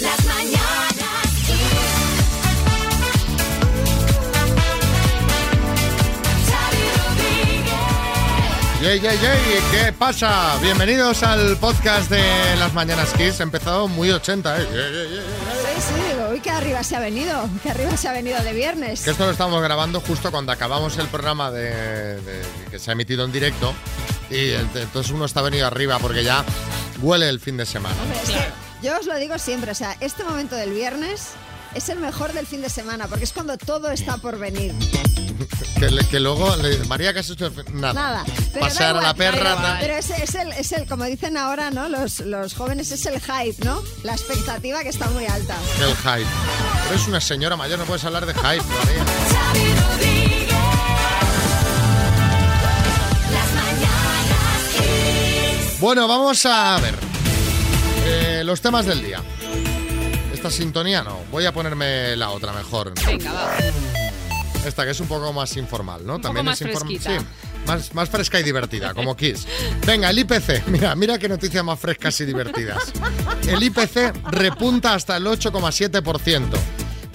Las mañanas ¿qué pasa? Bienvenidos al podcast de Las Mañanas Kiss. He empezado muy 80, ¿eh? Sí, sí, hoy que arriba se ha venido, que arriba se ha venido de viernes. Que esto lo estamos grabando justo cuando acabamos el programa de, de- que se ha emitido en directo. Y ent- entonces uno está venido arriba porque ya huele el fin de semana. Hombre, es que yo os lo digo siempre, o sea, este momento del viernes es el mejor del fin de semana, porque es cuando todo está por venir. Que, le- que luego, le- María, ¿qué has hecho? Nada. Nada. Pero da a la igual, perra. Pero, tal. pero ese es el, es el, como dicen ahora, ¿no? Los, los jóvenes, es el hype, ¿no? La expectativa que está muy alta. El hype. Pero es una señora mayor, no puedes hablar de hype, María. Bueno, vamos a ver. Los temas del día. Esta sintonía no. Voy a ponerme la otra mejor. Venga, va. Esta que es un poco más informal, ¿no? Un poco más es inform- fresquita. Sí, más, más fresca y divertida, como Kiss. Venga, el IPC. Mira, mira qué noticias más frescas y divertidas. El IPC repunta hasta el 8,7%.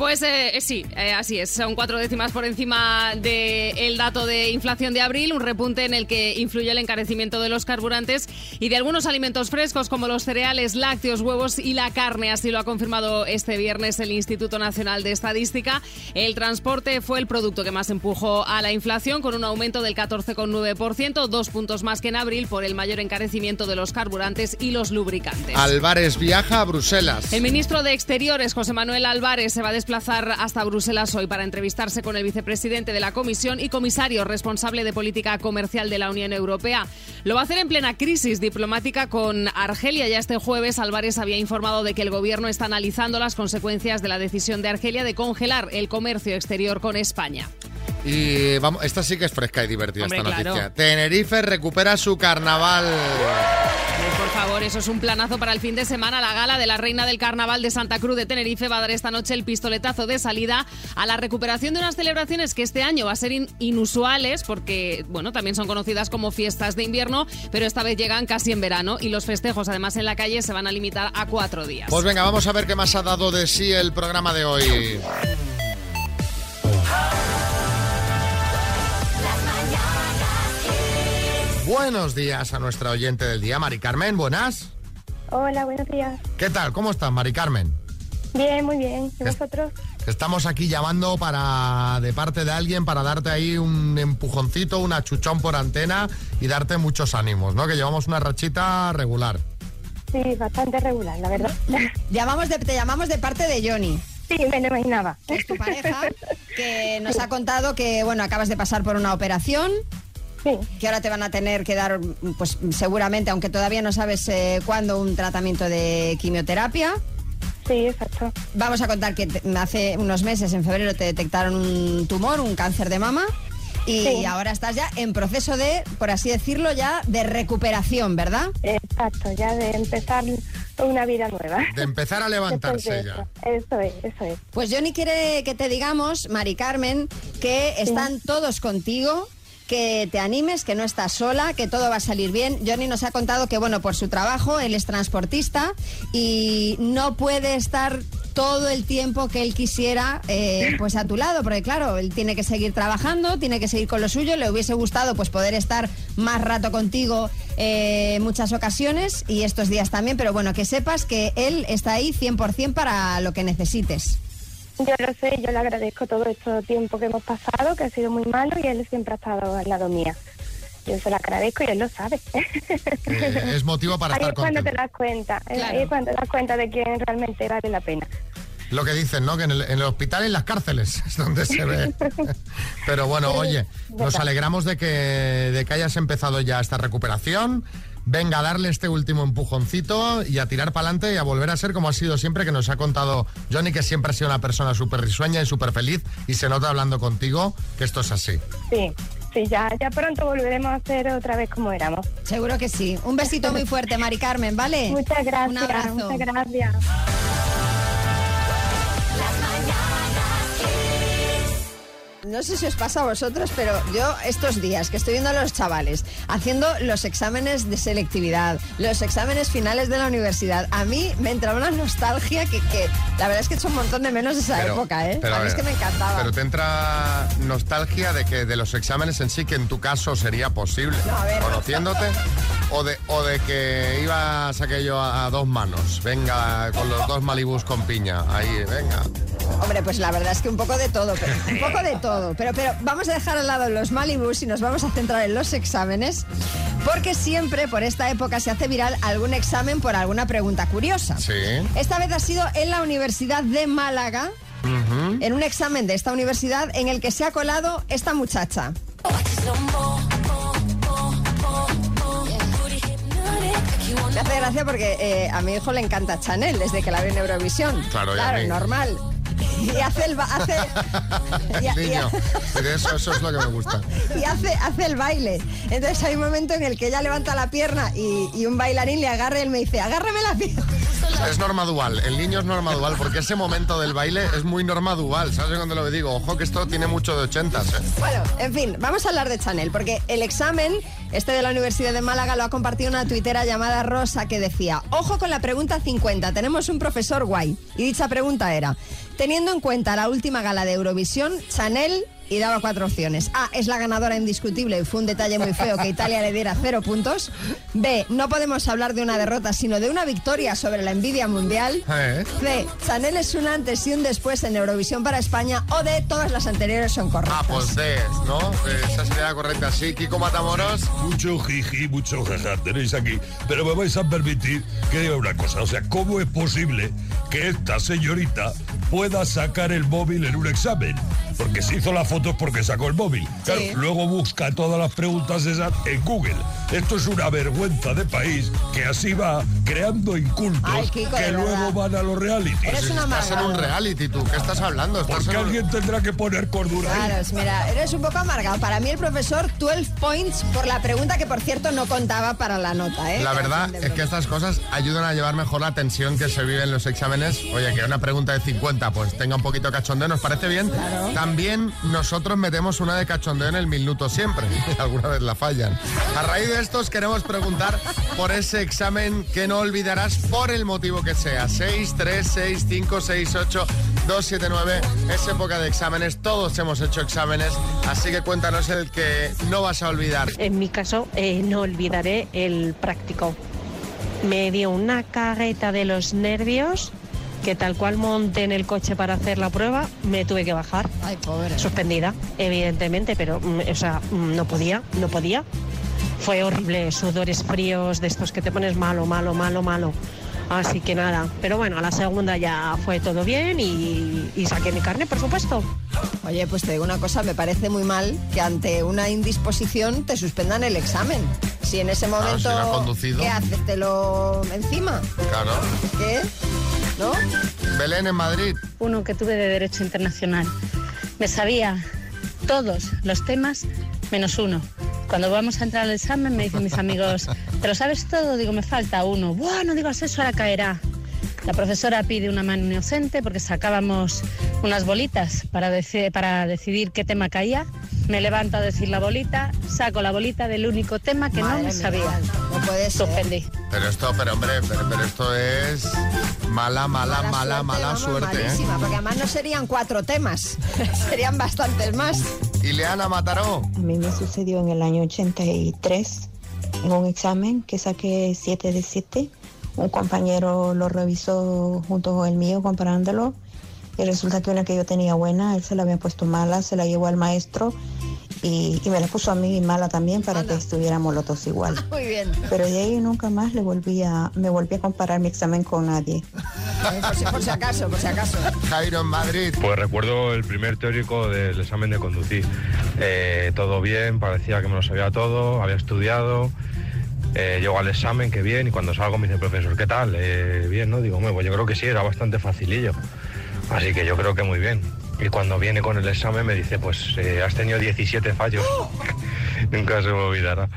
Pues eh, eh, sí, eh, así es. Son cuatro décimas por encima del dato de inflación de abril, un repunte en el que influye el encarecimiento de los carburantes y de algunos alimentos frescos como los cereales, lácteos, huevos y la carne. Así lo ha confirmado este viernes el Instituto Nacional de Estadística. El transporte fue el producto que más empujó a la inflación con un aumento del 14,9%, dos puntos más que en abril por el mayor encarecimiento de los carburantes y los lubricantes. Álvarez viaja a Bruselas. El ministro de Exteriores, José Manuel Álvarez, se va a desplazar hasta Bruselas hoy para entrevistarse con el vicepresidente de la Comisión y comisario responsable de política comercial de la Unión Europea. Lo va a hacer en plena crisis diplomática con Argelia. Ya este jueves Álvarez había informado de que el gobierno está analizando las consecuencias de la decisión de Argelia de congelar el comercio exterior con España. Y vamos, esta sí que es fresca y divertida Hombre, esta claro. noticia. Tenerife recupera su carnaval. Por eso es un planazo para el fin de semana. La gala de la Reina del Carnaval de Santa Cruz de Tenerife va a dar esta noche el pistoletazo de salida a la recuperación de unas celebraciones que este año va a ser in- inusuales porque, bueno, también son conocidas como fiestas de invierno, pero esta vez llegan casi en verano y los festejos, además en la calle, se van a limitar a cuatro días. Pues venga, vamos a ver qué más ha dado de sí el programa de hoy. Buenos días a nuestra oyente del día, Mari Carmen. Buenas. Hola, buenos días. ¿Qué tal? ¿Cómo estás, Mari Carmen? Bien, muy bien. ¿Y Es- vosotros? Estamos aquí llamando para de parte de alguien para darte ahí un empujoncito, un achuchón por antena y darte muchos ánimos, ¿no? Que llevamos una rachita regular. Sí, bastante regular, la verdad. Llamamos de, te llamamos de parte de Johnny, Sí, me lo imaginaba. es tu pareja, que nos ha contado que, bueno, acabas de pasar por una operación, Sí, que ahora te van a tener que dar, pues seguramente, aunque todavía no sabes eh, cuándo, un tratamiento de quimioterapia. sí, exacto. Vamos a contar que te- hace unos meses, en febrero, te detectaron un tumor, un cáncer de mama. Y Sí. ahora estás ya en proceso de, por así decirlo, ya de recuperación, ¿verdad? Exacto, ya de empezar una vida nueva. De empezar a levantarse de ya. Eso. eso es, eso es. Pues Johnny quiere que te digamos, Mari Carmen, que están todos contigo, que te animes, que no estás sola, que todo va a salir bien. Johnny nos ha contado que, bueno, por su trabajo, él es transportista y no puede estar todo el tiempo que él quisiera eh, pues a tu lado, porque claro, él tiene que seguir trabajando, tiene que seguir con lo suyo, le hubiese gustado pues poder estar más rato contigo eh, muchas ocasiones y estos días también, pero bueno, que sepas que él está ahí 100% para lo que necesites. Yo lo sé, yo le agradezco todo este tiempo que hemos pasado, que ha sido muy malo, y él siempre ha estado al lado mía. Yo se lo agradezco y él lo sabe. Eh, es motivo para Ahí estar es cuando te das cuenta, eh, Claro. ahí es cuando te das cuenta de quién realmente vale la pena. Lo que dicen, ¿no? Que en el, en el hospital y en las cárceles es donde se ve. Pero bueno, oye, nos alegramos de que, de que hayas empezado ya esta recuperación. Venga a darle este último empujoncito y a tirar para adelante y a volver a ser como ha sido siempre, que nos ha contado Johnny, que siempre ha sido una persona súper risueña y súper feliz y se nota hablando contigo que esto es así. Sí, sí, ya, ya pronto volveremos a ser otra vez como éramos. Seguro que sí. Un besito muy fuerte, Mari Carmen, ¿vale? Muchas gracias. Un abrazo. Muchas gracias. No sé si os pasa a vosotros, pero yo estos días que estoy viendo a los chavales haciendo los exámenes de selectividad, los exámenes finales de la universidad, a mí me entraba una nostalgia que, que la verdad es que he hecho un montón de menos de esa Pero- época, ¿eh? pero a mí es que me encantaba. Pero te entra nostalgia de que de los exámenes en sí, que en tu caso sería posible, No, a ver. conociéndote, o de, o de que ibas aquello a, a dos manos, venga, con los dos malibús con piña, ahí, venga. Hombre, pues la verdad es que un poco de todo, pero, un poco de todo. Pero, pero vamos a dejar al lado los Malibus y nos vamos a centrar en los exámenes, porque siempre por esta época se hace viral algún examen por alguna pregunta curiosa. Sí. Esta vez ha sido en la Universidad de Málaga, en un examen de esta universidad en el que se ha colado esta muchacha. Me hace gracia porque eh, a mi hijo le encanta Chanel desde que la vi en Eurovisión. Claro, claro, normal. Y hace el hace, y- y- Niño, y eso, eso es lo que me gusta. y hace, hace el baile. Entonces hay un momento en el que ella levanta la pierna y, y un bailarín le agarra y él me dice, agárrame la pierna. Es norma dual, el niño es norma dual, porque ese momento del baile es muy norma dual, ¿sabes cuando lo digo? Ojo que esto tiene mucho de ochentas, ¿eh? Bueno, en fin, vamos a hablar de Chanel, porque el examen, este de la Universidad de Málaga, lo ha compartido una tuitera llamada Rosa que decía, ojo con la pregunta 50, tenemos un profesor guay. Y dicha pregunta era, teniendo en cuenta la última gala de Eurovisión, Chanel... Y daba cuatro opciones. A, es la ganadora indiscutible y fue un detalle muy feo que Italia le diera cero puntos. B, no podemos hablar de una derrota, sino de una victoria sobre la envidia mundial. ¿Eh? C, Chanel es un antes y un después en Eurovisión para España. O D, todas las anteriores son correctas. Ah, pues de, ¿no? Eh, Esa sería la correcta. Sí, Kiko Matamoros. Mucho jiji, mucho jaja tenéis aquí. Pero me vais a permitir que diga una cosa. O sea, ¿cómo es posible que esta señorita pueda sacar el móvil en un examen? Porque se hizo la foto porque sacó el móvil. Claro, Sí. luego busca todas las preguntas esas en Google. Esto es una vergüenza de país que así va creando incultos Ay, Kiko, que luego verdad. van a los realities. Eres una Estás en un reality, tú. ¿Qué estás hablando? Estás Porque en alguien tendrá que poner cordura ahí. Claro, es- mira, eres un poco amargado. Para mí el profesor 12 points por la pregunta que por cierto no contaba para la nota, ¿eh? La verdad es que estas cosas ayudan a llevar mejor la tensión que se vive en los exámenes. Oye, que una pregunta de 50 pues tenga un poquito de cachondeo, ¿nos parece bien? También nosotros metemos una de cachondeo en el minuto siempre, alguna vez la fallan. A raíz de esto os queremos preguntar por ese examen que no olvidarás por el motivo que sea. 6, 3, 6, 5, 6, 8, 2, 7, 9. Es época de exámenes, todos hemos hecho exámenes, así que cuéntanos el que no vas a olvidar. En mi caso, eh, no olvidaré el práctico. Me dio una cagueta de los nervios que tal cual monté en el coche para hacer la prueba, me tuve que bajar. Ay, pobre. Suspendida, evidentemente, pero, mm, o sea, mm, no podía, no podía. Fue horrible, sudores fríos, de estos que te pones malo, malo, malo, malo. Así que nada, pero bueno, a la segunda ya fue todo bien y, y saqué mi carne, por supuesto. Oye, pues te digo una cosa, me parece muy mal que ante una indisposición te suspendan el examen. Si en ese Claro, momento... si no has conducido. ¿Qué haces? ¿Te lo encima? Claro. ¿Qué? ¿No? Belén en Madrid. uno que tuve de Derecho Internacional. Me sabía todos los temas menos uno. Cuando vamos a entrar al examen me dicen mis amigos, ¿te lo sabes todo? Digo, me falta uno. Buah, no digas eso, ahora caerá. La profesora pide una mano inocente porque sacábamos unas bolitas para, deci- para decidir qué tema caía. Me levanto a decir la bolita, saco la bolita del único tema que Madre no me mía, sabía. No puede ser. Suspendí. Pero esto, pero hombre, pero, pero esto es mala, mala, mala, mala vamos, suerte. ¿eh? Porque además no serían cuatro temas, serían bastantes más. Ileana Mataró. A mí me sucedió en el año 83, en un examen que saqué 7 de 7. Un compañero lo revisó junto con el mío comparándolo y resulta que una que yo tenía buena, él se la había puesto mala, se la llevó al maestro y, y me la puso a mí mala también para que estuviéramos los dos igual. Muy bien. Pero de ahí nunca más le volví a, me volví a comparar mi examen con nadie. Por si, por si acaso, por si acaso. Jairo en Madrid. Pues recuerdo el primer teórico del examen de conducir. Eh, todo bien, parecía que me lo sabía todo, había estudiado. Eh, llego al examen, que bien, y cuando salgo me dice el profesor, ¿qué tal? Eh, bien, ¿no? Digo, "Hombre, pues yo creo que sí, era bastante facilillo. Así que yo creo que muy bien. Y cuando viene con el examen me dice, pues eh, has tenido 17 fallos. Nunca se me olvidará.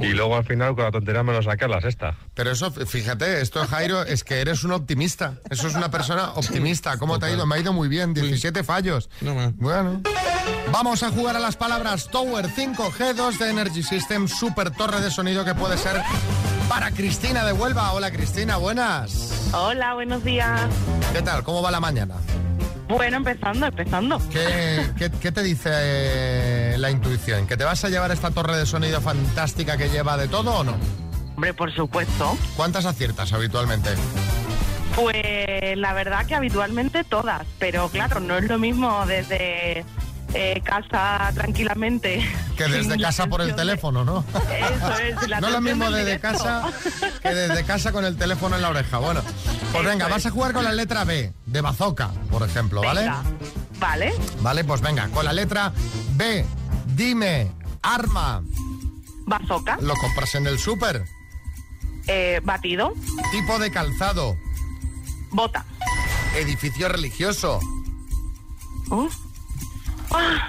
Y luego al final con la tontería me lo saqué a la sexta. Pero eso, fíjate, esto, Jairo, es que eres un optimista. Eso es una persona optimista. ¿Cómo te ha ido? Me ha ido muy bien. 17 fallos. Bueno. Vamos a jugar a las palabras Tower 5G2 de Energy System, super torre de sonido que puede ser para Cristina de Huelva. Hola Cristina, buenas. Hola, buenos días. ¿Qué tal? ¿Cómo va la mañana? Bueno, empezando, empezando. ¿Qué, qué- qué te dice eh, la intuición? ¿Que te vas a llevar esta torre de sonido fantástica que lleva de todo o no? Hombre, por supuesto. ¿Cuántas aciertas habitualmente? Pues la verdad que habitualmente todas, pero claro, no es lo mismo desde eh, casa tranquilamente. Que desde casa por el teléfono, ¿no? Eso es, la no lo mismo desde casa que desde casa con el teléfono en la oreja. Bueno, pues venga, vas a jugar con la letra B, de bazooka, por ejemplo, ¿vale? Venga, Vale, Vale, pues venga, con la letra B, dime, arma, bazooka, lo compras en el súper, eh, batido, tipo de calzado, bota. edificio religioso, Uh. Ah,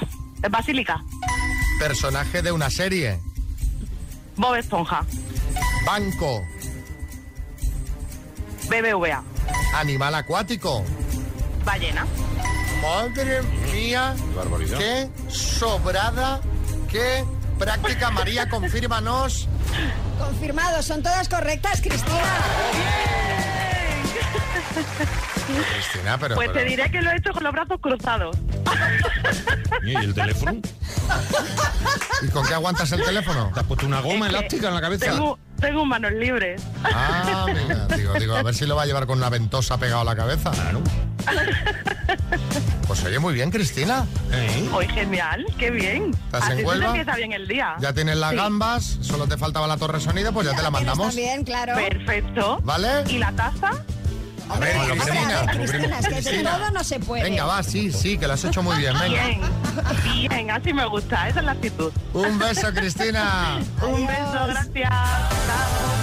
basílica, personaje de una serie, Bob Esponja, banco, BBVA, animal acuático. ballena. Madre mía, qué sobrada, qué práctica. María, confírmanos. Confirmado, son todas correctas, Cristina. Cristina, pero... Pues te diré que lo he hecho con los brazos cruzados. ¿Y el teléfono? ¿Y con qué aguantas el teléfono? ¿Te has puesto una goma elástica en la cabeza? Tengo, tengo manos libres. Ah, mira, digo, digo, a ver si lo va a llevar con una ventosa pegada a la cabeza. Claro. Pues oye, muy bien, Cristina. ¿Eh? Hoy genial, qué bien. ¿Estás en Así se Huelva? empieza bien el día. Ya tienes las Sí. gambas, solo te faltaba la torre sonido, pues ya, te la mandamos. También, claro. Perfecto. ¿Vale? ¿Y la taza? A ver, Hombre, Cristina, a ver, Cristina, es que de Cristina. todo no se puede. Venga, va, sí, sí, que lo has hecho muy bien, venga. Bien, bien, así me gusta, esa es la actitud. Un beso, Cristina. Un beso, gracias. Chao.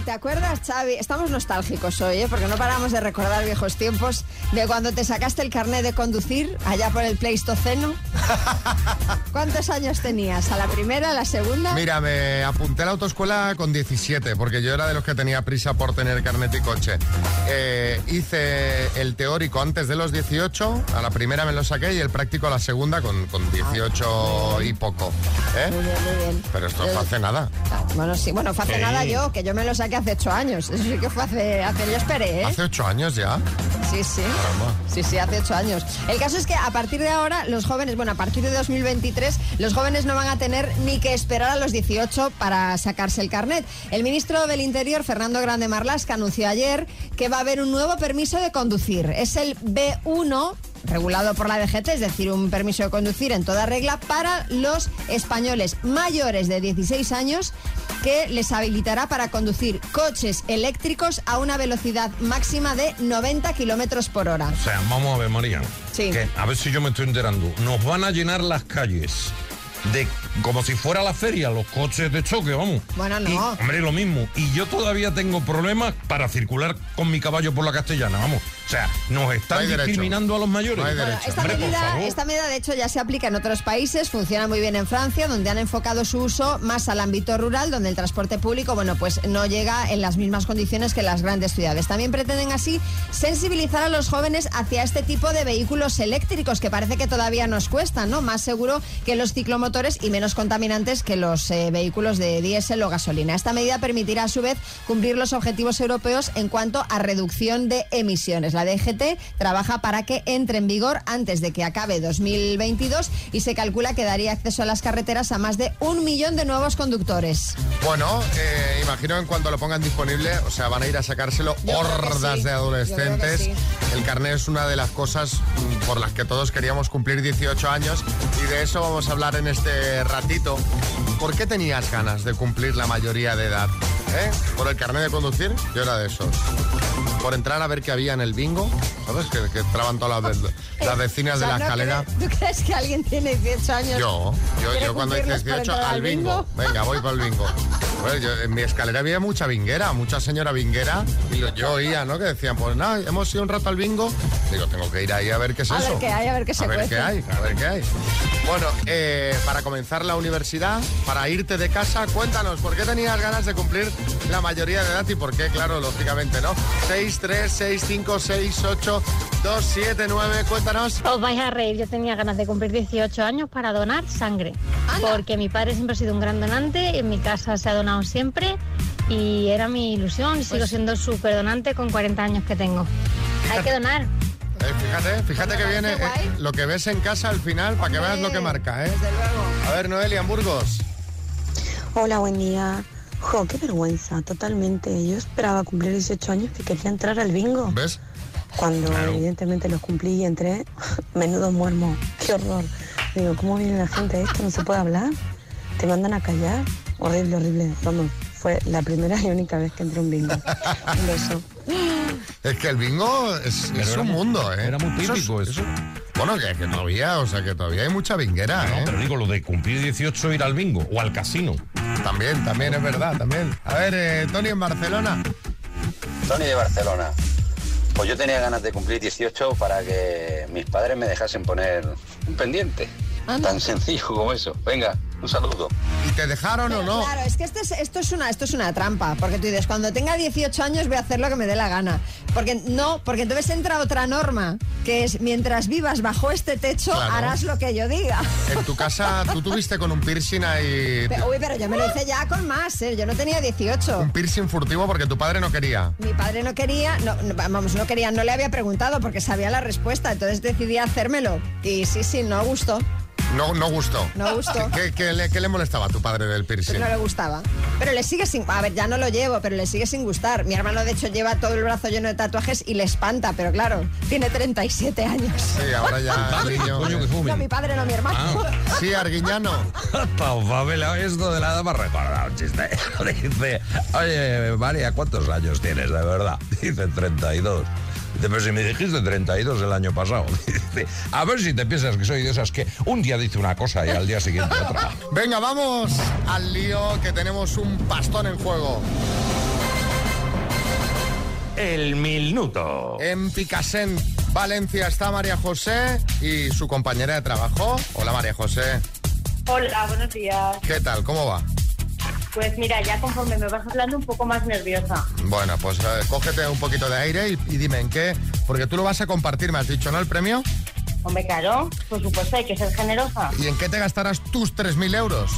Ay, ¿te acuerdas, Xavi? Estamos nostálgicos hoy, ¿eh? porque no paramos de recordar viejos tiempos de cuando te sacaste el carnet de conducir allá por el Pleistoceno. ¿Cuántos años tenías? ¿A la primera, a la segunda? Mira, me apunté a la autoescuela con 17, porque yo era de los que tenía prisa por tener carnet y coche. Eh, hice el teórico antes de los 18, a la primera me lo saqué y el práctico a la segunda con, con 18 y poco. ¿eh? Muy bien, muy bien. Pero esto fue hace nada. Ah, Bueno, sí, bueno, fue hace Sí. nada yo, que yo me lo saqué hace ocho años. Eso sí que fue hace, hace yo esperé, ¿eh? Hace ocho años ya. Sí, sí. Caramba. Sí, sí, hace ocho años. El caso es que a partir de ahora, los jóvenes, bueno, a partir de 2023, los jóvenes no van a tener ni que esperar a los 18 para sacarse el carnet. El ministro del Interior, Fernando Grande Marlasca, anunció ayer que va a haber un nuevo permiso de conducir. Es el B1 regulado por la DGT, es decir, un permiso de conducir en toda regla para los españoles mayores de 16 años que les habilitará para conducir coches eléctricos a una velocidad máxima de 90 kilómetros por hora. O sea, vamos a ver, María. Sí. Que, a ver si yo me estoy enterando. Nos van a llenar las calles de como si fuera la feria, los coches de choque, vamos. Bueno, no. Y, hombre, lo mismo. Y yo todavía tengo problemas para circular con mi caballo por la castellana, vamos. O sea, nos No están discriminando a los mayores. No hay Bueno, derecho. esta, Hombre, medida, esta medida, de hecho, ya se aplica en otros países, funciona muy bien en Francia, donde han enfocado su uso más al ámbito rural, donde el transporte público, bueno, pues no llega en las mismas condiciones que las grandes ciudades. También pretenden así sensibilizar a los jóvenes hacia este tipo de vehículos eléctricos, que parece que todavía nos cuestan, ¿no? Más seguro que los ciclomotores y menos contaminantes que los eh, vehículos de diésel o gasolina. Esta medida permitirá, a su vez, cumplir los objetivos europeos en cuanto a reducción de emisiones. La DGT trabaja para que entre en vigor antes de que acabe 2022 y se calcula que daría acceso a las carreteras a más de un millón de nuevos conductores. Bueno, eh, imagino que en cuanto lo pongan disponible, o sea, van a ir a sacárselo Yo hordas sí. de adolescentes. El carnet es una de las cosas mm, por las que todos queríamos cumplir 18 años y de eso vamos a hablar en este ratito. ¿Por qué tenías ganas de cumplir la mayoría de edad? ¿Eh? ¿Por el carnet de conducir? Yo era de esos. Por entrar a ver qué había en el bingo, ¿sabes? Que, que entraban todas las, las vecinas de la ¿no escalera. ¿Tú crees que alguien tiene 18 años? Yo, yo, ¿Quiere yo cuando hice cumplirlos para 18 entrar al al bingo. bingo? Venga, voy para el bingo. Pues yo- en mi escalera había mucha vinguera, mucha señora vinguera, y lo- yo oía, ¿no? Que decían, pues nada, hemos ido un rato al bingo. Digo, tengo que ir ahí a ver qué es A eso. ver qué hay, a ver qué se A ver qué hay, a ver qué hay. Bueno, eh, para comenzar la universidad, para irte de casa, cuéntanos, ¿por qué tenías ganas de cumplir la mayoría de edad y por qué? Claro, lógicamente, ¿no? 6, 3, 6, 5, 6, 8, 2, 7, 9, cuéntanos. Os vais a reír, yo tenía ganas de cumplir 18 años para donar sangre, porque mi padre siempre ha sido un gran donante, en mi casa se ha donado siempre y era mi ilusión y Pues sigo siendo súper donante con 40 años que tengo. Hay que donar. Eh, fíjate, fíjate que viene eh, lo que ves en casa al final para que veas lo que marca, ¿eh? A ver, Noelia, en Burgos. Hola, buen día. Jo, qué vergüenza, totalmente. Yo esperaba cumplir 18 años que quería entrar al bingo. ¿Ves? Cuando evidentemente los cumplí y entré, menudo muermo, qué horror. Digo, ¿cómo viene la gente esto? ¿No se puede hablar? ¿Te mandan a callar? Horrible, horrible. Vamos, fue la primera y única vez que entré a un bingo. Un beso. Es que el bingo es, un muy- mundo, ¿eh? era muy Eso es- típico eso. Bueno, que, que todavía, o sea, que todavía hay mucha vinguera, No, ¿eh? pero digo, lo de cumplir 18 ir al bingo o al casino. También, también es verdad, también. A ver, eh, Tony en Barcelona. Tony de Barcelona. Pues yo tenía ganas de cumplir 18 para que mis padres me dejasen poner un pendiente. Tan sencillo como eso. Venga, un saludo. ¿Y te dejaron o no? Claro, es que este es- esto, es una, esto es una trampa, porque tú dices, cuando tenga 18 años voy a hacer lo que me dé la gana. Porque no, porque entonces entra otra norma, que es mientras vivas bajo este techo, Claro. harás lo que yo diga. En tu casa, tú tuviste con un piercing ahí. Pero, uy, pero yo me lo hice ya con más, ¿eh? yo no tenía 18. Un piercing furtivo porque tu padre no quería. Mi padre no quería, no, no, vamos, no quería, no le había preguntado porque sabía la respuesta, entonces decidí hacérmelo. Y sí, sí, no gustó, No, no gustó. no gustó. ¿Qué, qué le, qué le molestaba a tu padre del piercing? Pues no le gustaba. Pero le sigue sin. A ver, ya no lo llevo, pero le sigue sin gustar. Mi hermano, de hecho, lleva todo el brazo lleno de tatuajes y le espanta, pero claro, tiene 37 años. Sí, ahora ya el niño. Coño, que No, mi padre no, mi hermano. Sí, Arguiñano. Pau Favela, esto de la edad me ha recordado un chiste. Dice, oye, María, ¿cuántos años tienes de verdad? Dice, 32. Dice, pero si me dijiste 32 el año pasado. Dice, a ver si te piensas que soy de esas que un día dice una cosa y al día siguiente otra. Venga, vamos al lío que tenemos un pastón en juego. El minuto. En Picasen, Valencia, está María José y su compañera de trabajo. Hola María José. Hola, buenos días. ¿Qué tal? ¿Cómo va? Pues mira, ya conforme me vas hablando un poco más nerviosa. Bueno, pues eh, cógete un poquito de aire y, y dime en qué, porque tú lo vas a compartir, me has dicho, ¿no? El premio. Hombre, claro, por supuesto, hay que ser generosa. ¿Y en qué te gastarás tus 3.000 euros?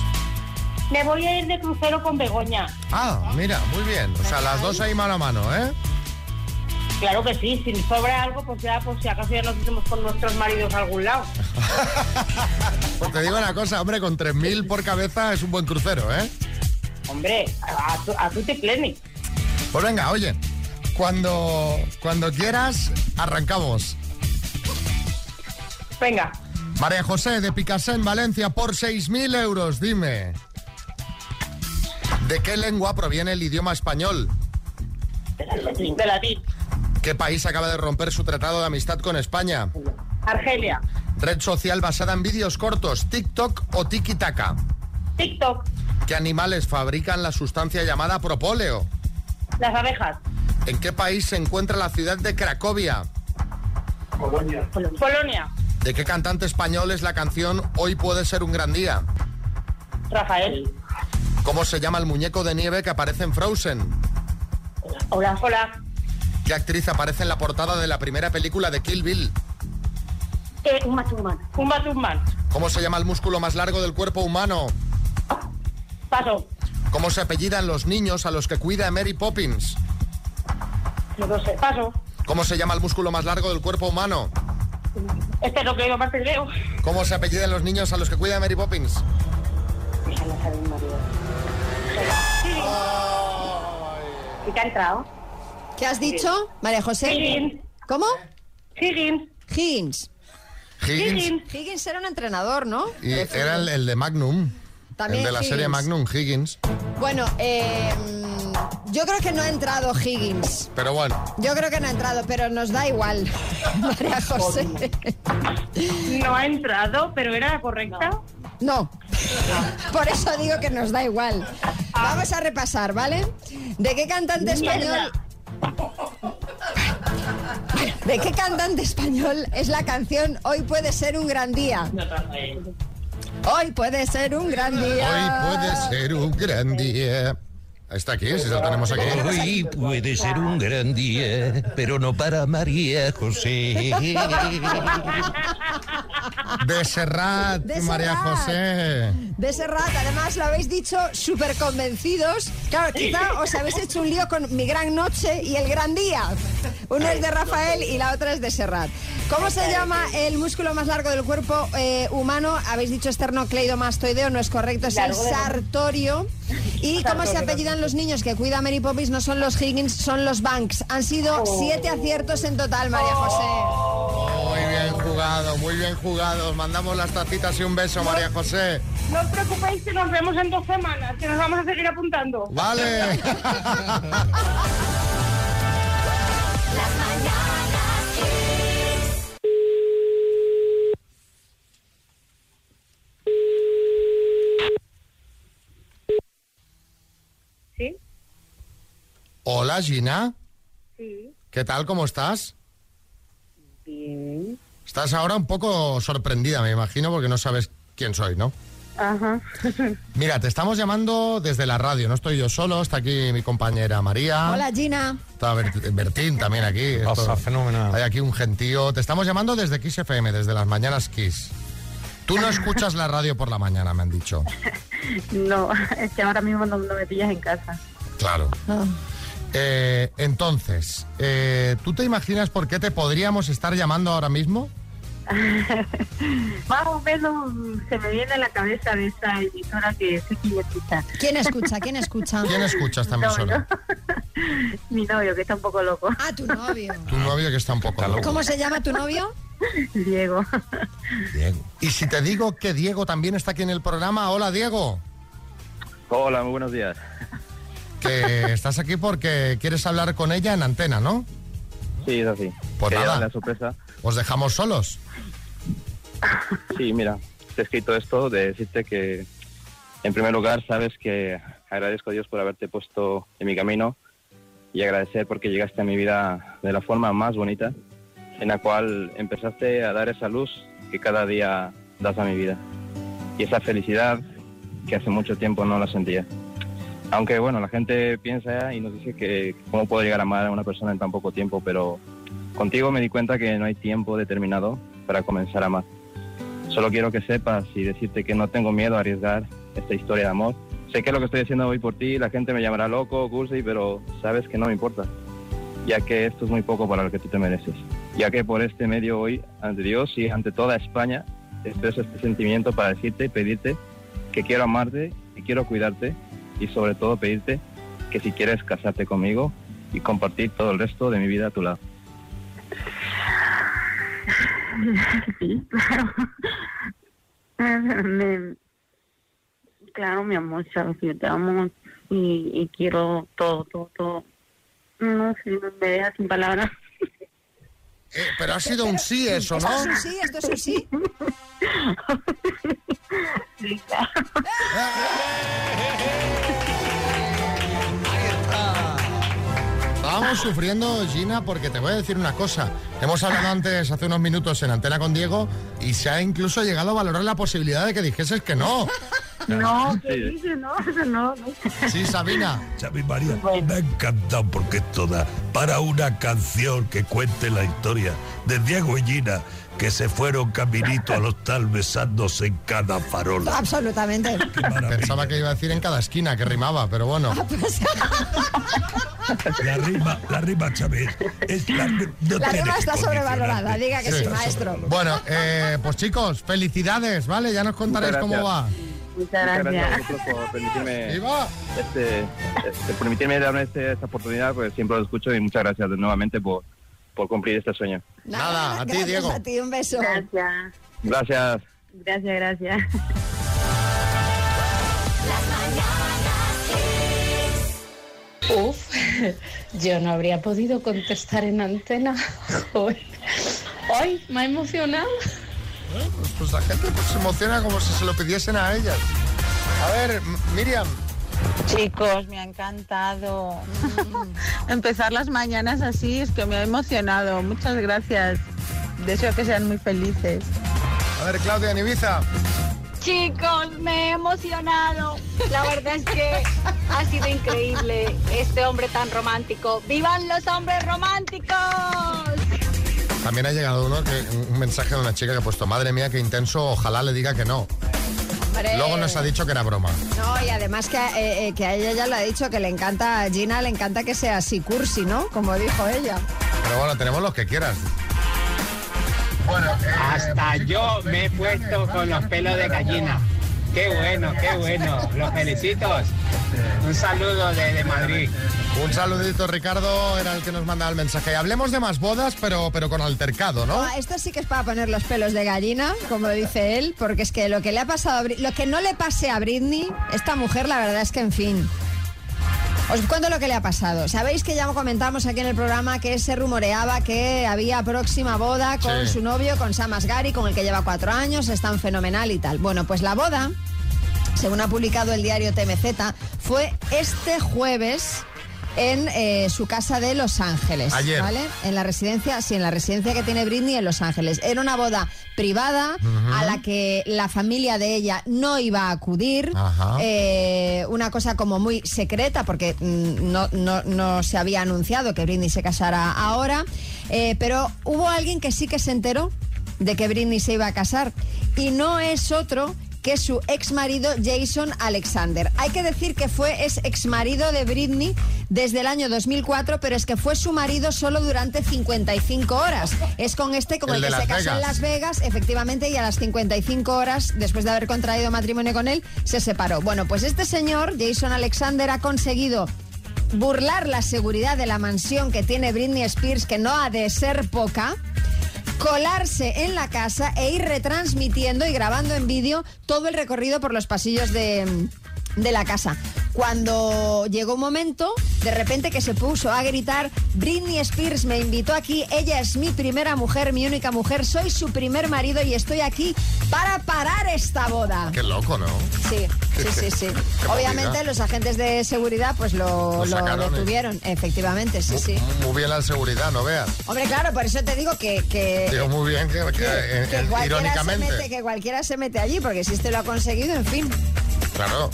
Me voy a ir de crucero con Begoña. Ah, mira, muy bien. O sea, las dos ahí mano a mano, ¿eh? Claro que sí, si sobra algo, pues ya, pues si acaso ya nos iremos con nuestros maridos a algún lado. Pues te digo una cosa, hombre, con 3.000 por cabeza es un buen crucero, ¿eh? Hombre, a, tu- a tu te. Pues venga, oye, cuando, cuando quieras, arrancamos. Venga, María José de Picasso en Valencia por 6.000 euros, dime. ¿De qué lengua proviene el idioma español? de latín. ¿Qué país acaba de romper su tratado de amistad con España? Argelia, Red social basada en vídeos cortos, TikTok o TikTaka. TikTok, ¿Qué animales fabrican la sustancia llamada propóleo? las abejas, ¿En qué país se encuentra la ciudad de Cracovia? Polonia. Polonia, ¿De qué cantante español es la canción Hoy puede ser un gran día? Rafael. ¿Cómo se llama el muñeco de nieve que aparece en Frozen? Hola, hola. ¿Qué actriz aparece en la portada de la primera película de Kill Bill? Eh, un Batumán. Un Batumán. ¿Cómo se llama el músculo más largo del cuerpo humano? Paso. ¿Cómo se apellidan los niños a los que cuida Mary Poppins? No lo sé. Paso. ¿Cómo se llama el músculo más largo del cuerpo humano? Este es lo que yo más te leo. ¿Cómo se apellidan los niños a los que cuida Mary Poppins? ¿Y te ha entrado? ¿Qué has dicho, María José? Higgins. ¿Cómo? Higgins. Higgins. Higgins. Higgins era un entrenador, ¿no? Y era el, el de Magnum. También el de la serie. Magnum, Higgins. Bueno, eh, yo creo que no ha entrado Higgins. Pero bueno, Yo creo que no ha entrado, pero nos da igual, María José. No ha entrado, pero era la correcta. No. Por eso digo que nos da igual. Vamos a repasar, ¿vale? ¿De qué cantante español? ¿De qué cantante español es la canción Hoy puede ser un gran día? Hoy puede ser un gran día. Hoy puede ser un gran día. Está aquí, si lo tenemos aquí. Hoy puede ser un gran día, pero no para María José. De Serrat, De María Serrat. José. De Serrat, además lo habéis dicho súper convencidos. Claro, quizá os habéis hecho un lío con Mi Gran Noche y El Gran Día. Uno es de Rafael y la otra es de Serrat. ¿Cómo se llama el músculo más largo del cuerpo eh, humano? Habéis dicho esternocleidomastoideo, no es correcto, es el sartorio. ¿Y cómo se apellidan los niños que cuida Mary Poppins? No son los Higgins, son los Banks. Han sido siete aciertos en total, María José. Muy bien jugado, muy bien jugado. Os mandamos las tacitas y un beso, María José. No os preocupéis que nos vemos en dos semanas, que nos vamos a seguir apuntando. Vale. Hola, Gina. Sí. ¿Qué tal? ¿Cómo estás? Bien. Estás ahora un poco sorprendida, me imagino, porque no sabes quién soy, ¿no? Ajá. Mira, te estamos llamando desde la radio, no estoy yo solo, está aquí mi compañera María. Hola, Gina. Está Bert- Bertín también aquí. Pasa, fenomenal. Hay aquí un gentío. Te estamos llamando desde Kiss FM, desde las mañanas Kiss. Tú no escuchas la radio por la mañana, me han dicho. No, es que ahora mismo no, no me pillas en casa. Claro. Eh, entonces, eh, ¿tú te imaginas por qué te podríamos estar llamando ahora mismo? Más o menos se me viene a la cabeza de esa emisora que sé quién escucha. ¿Quién escucha? ¿Quién escucha? ¿Quién escucha esta No, emisora? Mi novio, que está un poco loco. Ah, tu novio. Tu novio que está un poco loco. ¿Cómo se llama tu novio? Diego. Y si te digo que Diego también está aquí en el programa, hola Diego. Hola, muy buenos días. Que estás aquí porque quieres hablar con ella en antena, ¿no? Sí, es así. Pues Quería nada. la sorpresa. ¿Os dejamos solos? Sí, mira, te he escrito esto de decirte que, en primer lugar, sabes que agradezco a Dios por haberte puesto en mi camino y agradecer porque llegaste a mi vida de la forma más bonita, en la cual empezaste a dar esa luz que cada día das a mi vida. Y esa felicidad que hace mucho tiempo no la sentía. Aunque bueno, la gente piensa y nos dice que cómo puedo llegar a amar a una persona en tan poco tiempo, pero contigo me di cuenta que no hay tiempo determinado para comenzar a amar. Solo quiero que sepas y decirte que no tengo miedo a arriesgar esta historia de amor. Sé que lo que estoy haciendo hoy por ti, la gente me llamará loco, cursi, pero sabes que no me importa, ya que esto es muy poco para lo que tú te mereces. Ya que por este medio hoy, ante Dios y ante toda España, expreso este sentimiento para decirte y pedirte que quiero amarte y quiero cuidarte y sobre todo pedirte que si quieres casarte conmigo y compartir todo el resto de mi vida a tu lado. Sí, claro. Claro, mi amor, sabes yo te amo y, y quiero todo, todo, todo. No sé, me dejas sin palabras. Eh, pero ha sido un sí eso, Esto ¿no? es un sí, esto es un sí. Sí, claro. Estábamos sufriendo, Gina, porque te voy a decir una cosa. Hemos hablado antes, hace unos minutos, en antena con Diego, y se ha incluso llegado a valorar la posibilidad de que dijeses que no. No, ¿qué dices? No, eso no, no. Sí, Sabina. Xavi María, me ha encantado porque es toda para una canción que cuente la historia de Diego y Gina que se fueron caminito al hostal besándose en cada farola. Absolutamente. Pensaba que iba a decir en cada esquina, que rimaba, pero bueno. La rima, la rima, Xavi, es la, no La tiene rima está sobrevalorada, diga que sí, Sí. maestro. Bueno, eh, pues chicos, felicidades, ¿vale? Ya nos contaréis cómo va. Muchas Muchas gracias a gracias. vosotros por permitirme, ¡Viva! este, este, permitirme darme este- esta oportunidad, pues siempre lo escucho y muchas gracias de- nuevamente por, por cumplir este sueño. Nada, a ti, Gracias Diego. a ti, un beso. Gracias, Gracias. gracias, gracias. Uf, yo no habría podido contestar en antena. Joder. Hoy me ha emocionado. Pues, pues la gente pues, se emociona como si se lo pidiesen a ellas. A ver, Miriam, Chicos, me ha encantado. Empezar las mañanas así es que me ha emocionado. Muchas gracias. Deseo que sean muy felices. A ver, Claudia en Ibiza. Chicos, me he emocionado. La verdad es que ha sido increíble este hombre tan romántico. ¡Vivan los hombres románticos! También ha llegado uno que, un mensaje de una chica que ha puesto, madre mía, qué intenso, ojalá le diga que no. Hombre. Luego nos ha dicho que era broma. No, y además que, eh, eh, que a ella ya le ha dicho que le encanta, a Gina le encanta que sea así cursi, ¿no? Como dijo ella. Pero bueno, tenemos los que quieras. Hasta yo me he puesto con los pelos de gallina. Qué bueno, qué bueno. Los felicito. Un saludo desde Madrid. Un saludito, Ricardo, era el que nos mandaba el mensaje. Hablemos de más bodas, pero, pero con altercado, ¿no? Ah, esto sí que es para poner los pelos de gallina, como dice él, porque es que lo que le ha pasado a lo que no le pase a Britney, esta mujer, la verdad es que, en fin. Os cuento lo que le ha pasado. Sabéis que ya comentamos aquí en el programa que se rumoreaba que había próxima boda con Sí. su novio, con Sam Asghari, con el que lleva cuatro años, están fenomenal y tal. Bueno, pues la boda, según ha publicado el diario TMZ, fue este jueves en eh, su casa de Los Ángeles. Ayer. ¿Vale? En la residencia, sí, en la residencia que tiene Britney en Los Ángeles. Era una boda privada a la que la familia de ella no iba a acudir. Ajá. Eh, una cosa como muy secreta porque mm, no, no- no se había anunciado que Britney se casara ahora. Eh, pero hubo alguien que sí que se enteró de que Britney se iba a casar. Y no es otro que su ex marido Jason Alexander. Hay que decir que fue es ex marido de Britney desde el año 2004, pero es que fue su marido solo durante 55 horas. Es con este con El el, que se casó en. Las Vegas, efectivamente, y a las 55 horas, después de haber contraído matrimonio con él, se separó. Bueno, pues este señor, Jason Alexander, ha conseguido burlar la seguridad de la mansión que tiene Britney Spears, que no ha de ser poca, colarse en la casa e ir retransmitiendo y grabando en vídeo todo el recorrido por los pasillos de, de la casa. Cuando llegó un momento, de repente que se puso a gritar, Britney Spears me invitó aquí, ella es mi primera mujer, mi única mujer, soy su primer marido y estoy aquí para parar esta boda. Qué loco, ¿no? Sí, sí, sí, sí. Obviamente movida. los agentes de seguridad pues lo, Lo lo detuvieron, efectivamente, sí, sí. Muy bien la seguridad, no veas. Hombre, claro, por eso te digo que... que Digo, muy bien, que, que, que cualquiera se irónicamente. mete, que cualquiera se mete allí, porque si este lo ha conseguido, en fin. Claro.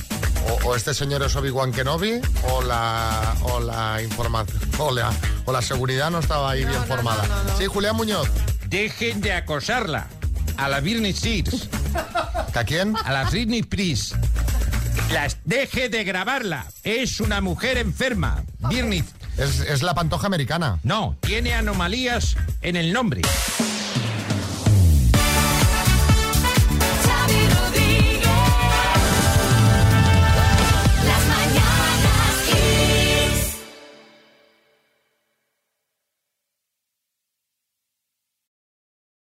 O, o este señor es Obi-Wan Kenobi, o la, o la información, o la, o la seguridad no estaba ahí bien formada. Sí, Julián Muñoz. Dejen de acosarla. A la Britney Spears. ¿A quién? A la Britney Spears. Las deje de grabarla. Es una mujer enferma. Britney. Es, es la pantoja americana. No, tiene anomalías en el nombre.